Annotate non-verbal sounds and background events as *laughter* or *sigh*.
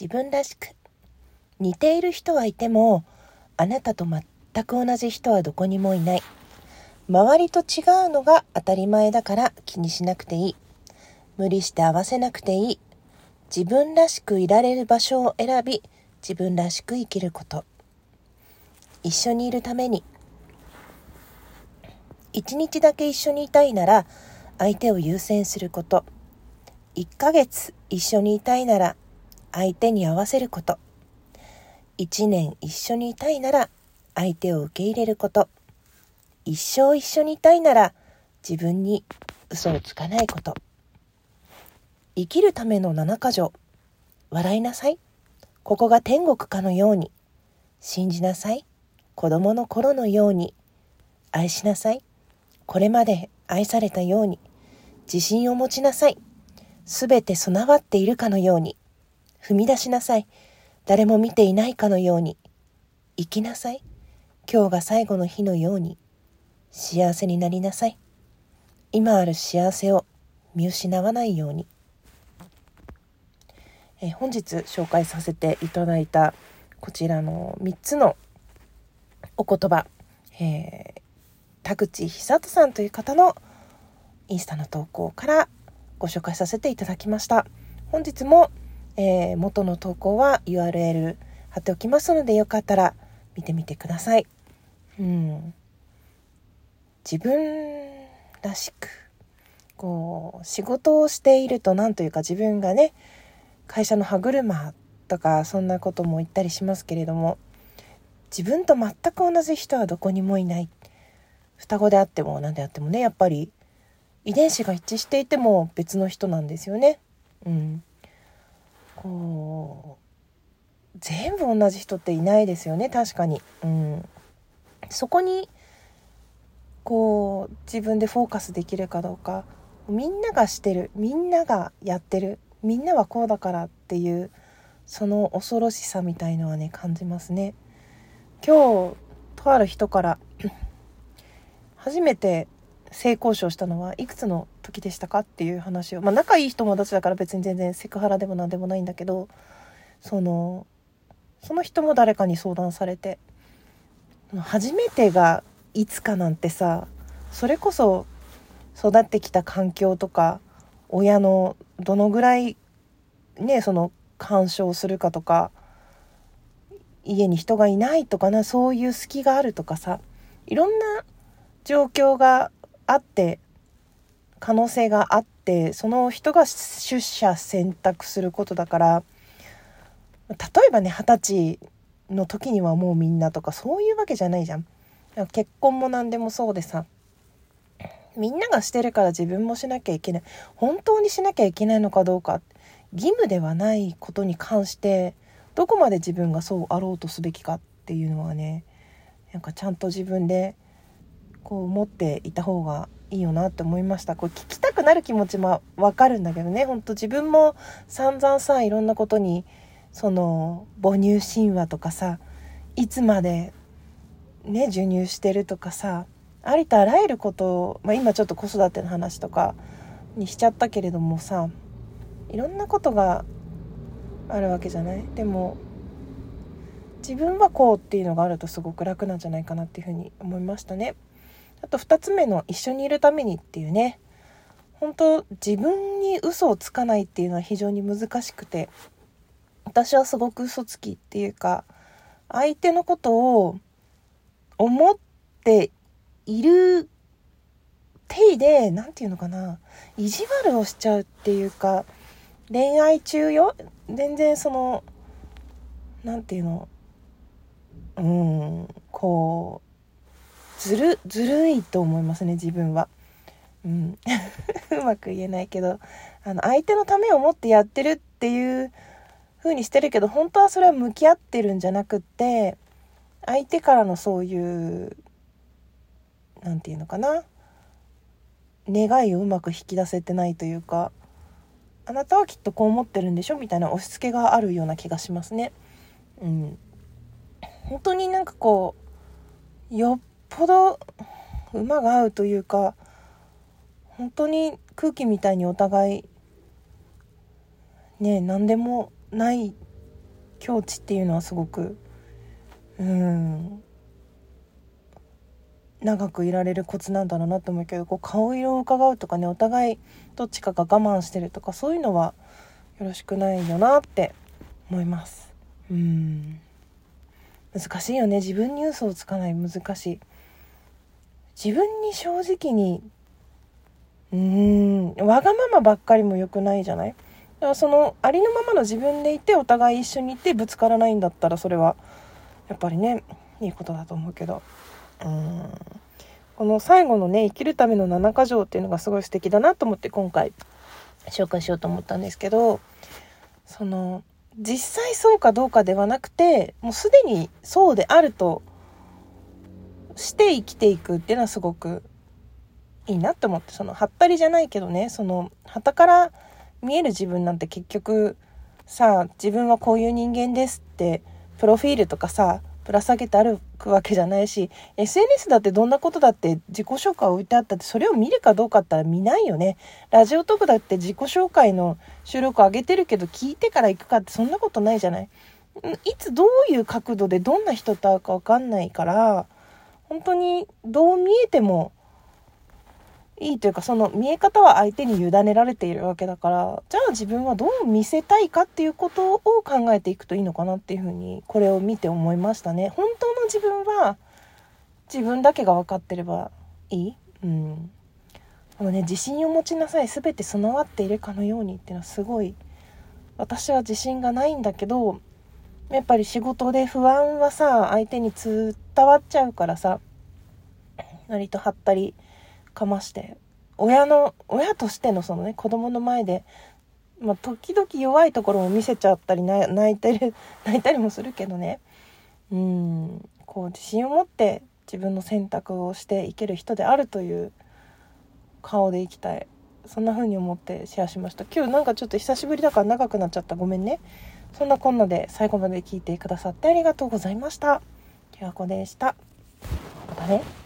自分らしく似ている人はいてもあなたと全く同じ人はどこにもいない。周りと違うのが当たり前だから気にしなくていい。無理して合わせなくていい。自分らしくいられる場所を選び自分らしく生きること。一緒にいるために。一日だけ一緒にいたいなら相手を優先すること。1ヶ月一緒にいたいなら相手に合わせること。1年一緒にいたいなら相手を受け入れること。一生一緒にいたいなら自分に嘘をつかないこと。生きるための七か条。笑いなさい。ここが天国かのように。信じなさい。子供の頃のように。愛しなさい。これまで愛されたように。自信を持ちなさい。すべて備わっているかのように。踏み出しなさい。誰も見ていないかのように。生きなさい。今日が最後の日のように。幸せになりなさい。今ある幸せを見失わないように。え、本日紹介させていただいたこちらの3つのお言葉、えー、田口久人さんという方のインスタの投稿からご紹介させていただきました。本日も、えー、元の投稿は URL 貼っておきますのでよかったら見てみてください。うん、自分らしくこう仕事をしていると何というか自分がね会社の歯車とかそんなことも言ったりしますけれども自分と全く同じ人はどこにもいない双子であっても何であってもねやっぱり遺伝子が一致していても別の人なんですよね。うん、こう全部同じ人っていないですよね確かに。うん、そこにこう自分でフォーカスできるかどうか。みんながしてる。みんながやってる。みんなはこうだからっていうその恐ろしさみたいのはね感じますね。今日とある人から初めて性交渉したのはいくつの時でしたかっていう話を。まあ仲いい友達だから別に全然セクハラでも何でもないんだけどそのその人も誰かに相談されて初めてがいつかなんてさそれこそ育ってきた環境とか親のどのぐらいねその干渉するかとか家に人がいないとかなそういう隙があるとかさいろんな状況があって可能性があってその人が出社選択することだから例えばね二十歳の時にはもうみんなとかそういうわけじゃないじゃん。結婚も何でもそうでさ。みんながしてるから自分もしなきゃいけない。本当にしなきゃいけないのかどうか。義務ではないことに関してどこまで自分がそうあろうとすべきかっていうのはねなんかちゃんと自分でこう思っていた方がいいよなって思いました。これ聞きたくなる気持ちもわかるんだけどね。ほんと自分も散々さいろんなことにその母乳神話とかさいつまでね授乳してるとかさありとあらゆることを、まあ、今ちょっと子育ての話とかにしちゃったけれどもさいろんなことがあるわけじゃない？でも自分はこうっていうのがあるとすごく楽なんじゃないかなっていうふうに思いましたね。あと2つ目の一緒にいるためにっていうね。本当自分に嘘をつかないっていうのは非常に難しくて。私はすごく嘘つきっていうか相手のことを思っている手で何て言うのかな。意地悪をしちゃうっていうか恋愛中よ。全然その何て言うの。うんこうずるずるいと思いますね自分は。うん、*laughs* うまく言えないけど。あの相手のためを思ってやってるっていう風にしてるけど本当はそれは向き合ってるんじゃなくって相手からのそういう何て言うのかな。願いをうまく引き出せてないというか。あなたはきっとこう思ってるんでしょ？みたいな押し付けがあるような気がしますね。うん、本当になんかこうよっぽど馬が合うというか本当に空気みたいにお互いね何でもない境地っていうのはすごくうん長くいられるコツなんだろうなと思うけどこう顔色を伺うとかねお互いどっちかが我慢してるとかそういうのはよろしくないよなって思います。うん。難しいよね。自分に嘘をつかない。難しい。自分に正直にうーんわがままばっかりも良くないじゃない？だからそのありのままの自分でいてお互い一緒にいてぶつからないんだったらそれはやっぱりねいいことだと思うけど。うん。この最後のね生きるための7か条っていうのがすごい素敵だなと思って今回紹介しようと思ったんですけどその実際そうかどうかではなくてもうすでにそうであるとして生きていくっていうのはすごくいいなって思ってそのはったりじゃないけどねその旗から見える自分なんて結局さ自分はこういう人間ですってプロフィールとかさぶら下げてあるわけじゃないし SNS だってどんなことだって自己紹介置いてあったってそれを見るかどうかって言ったら見ないよね。ラジオトークだって自己紹介の収録上げてるけど聞いてから行くかってそんなことないじゃない。いつどういう角度でどんな人と会うか分かんないから本当にどう見えてもいいというかその見え方は相手に委ねられているわけだからじゃあ自分はどう見せたいかっていうことを考えていくといいのかなっていうふうにこれを見て思いましたね。本当の自分は自分だけが分かってればいい？うん。このね自信を持ちなさい。全て備わっているかのようにっていうのはすごい私は自信がないんだけどやっぱり仕事で不安はさ相手に伝伝わっちゃうからさ割とはったりかまして。親の親としてのそのね子供の前で、まあ、時々弱いところも見せちゃったり泣いてる *laughs* 泣いたりもするけどね。うん。こう自信を持って自分の選択をしていける人であるという顔でいきたい。そんな風に思ってシェアしました。今日なんかちょっと久しぶりだから長くなっちゃった。ごめんね。そんなこんなで最後まで聞いてくださってありがとうございました。ひわこでした。またね。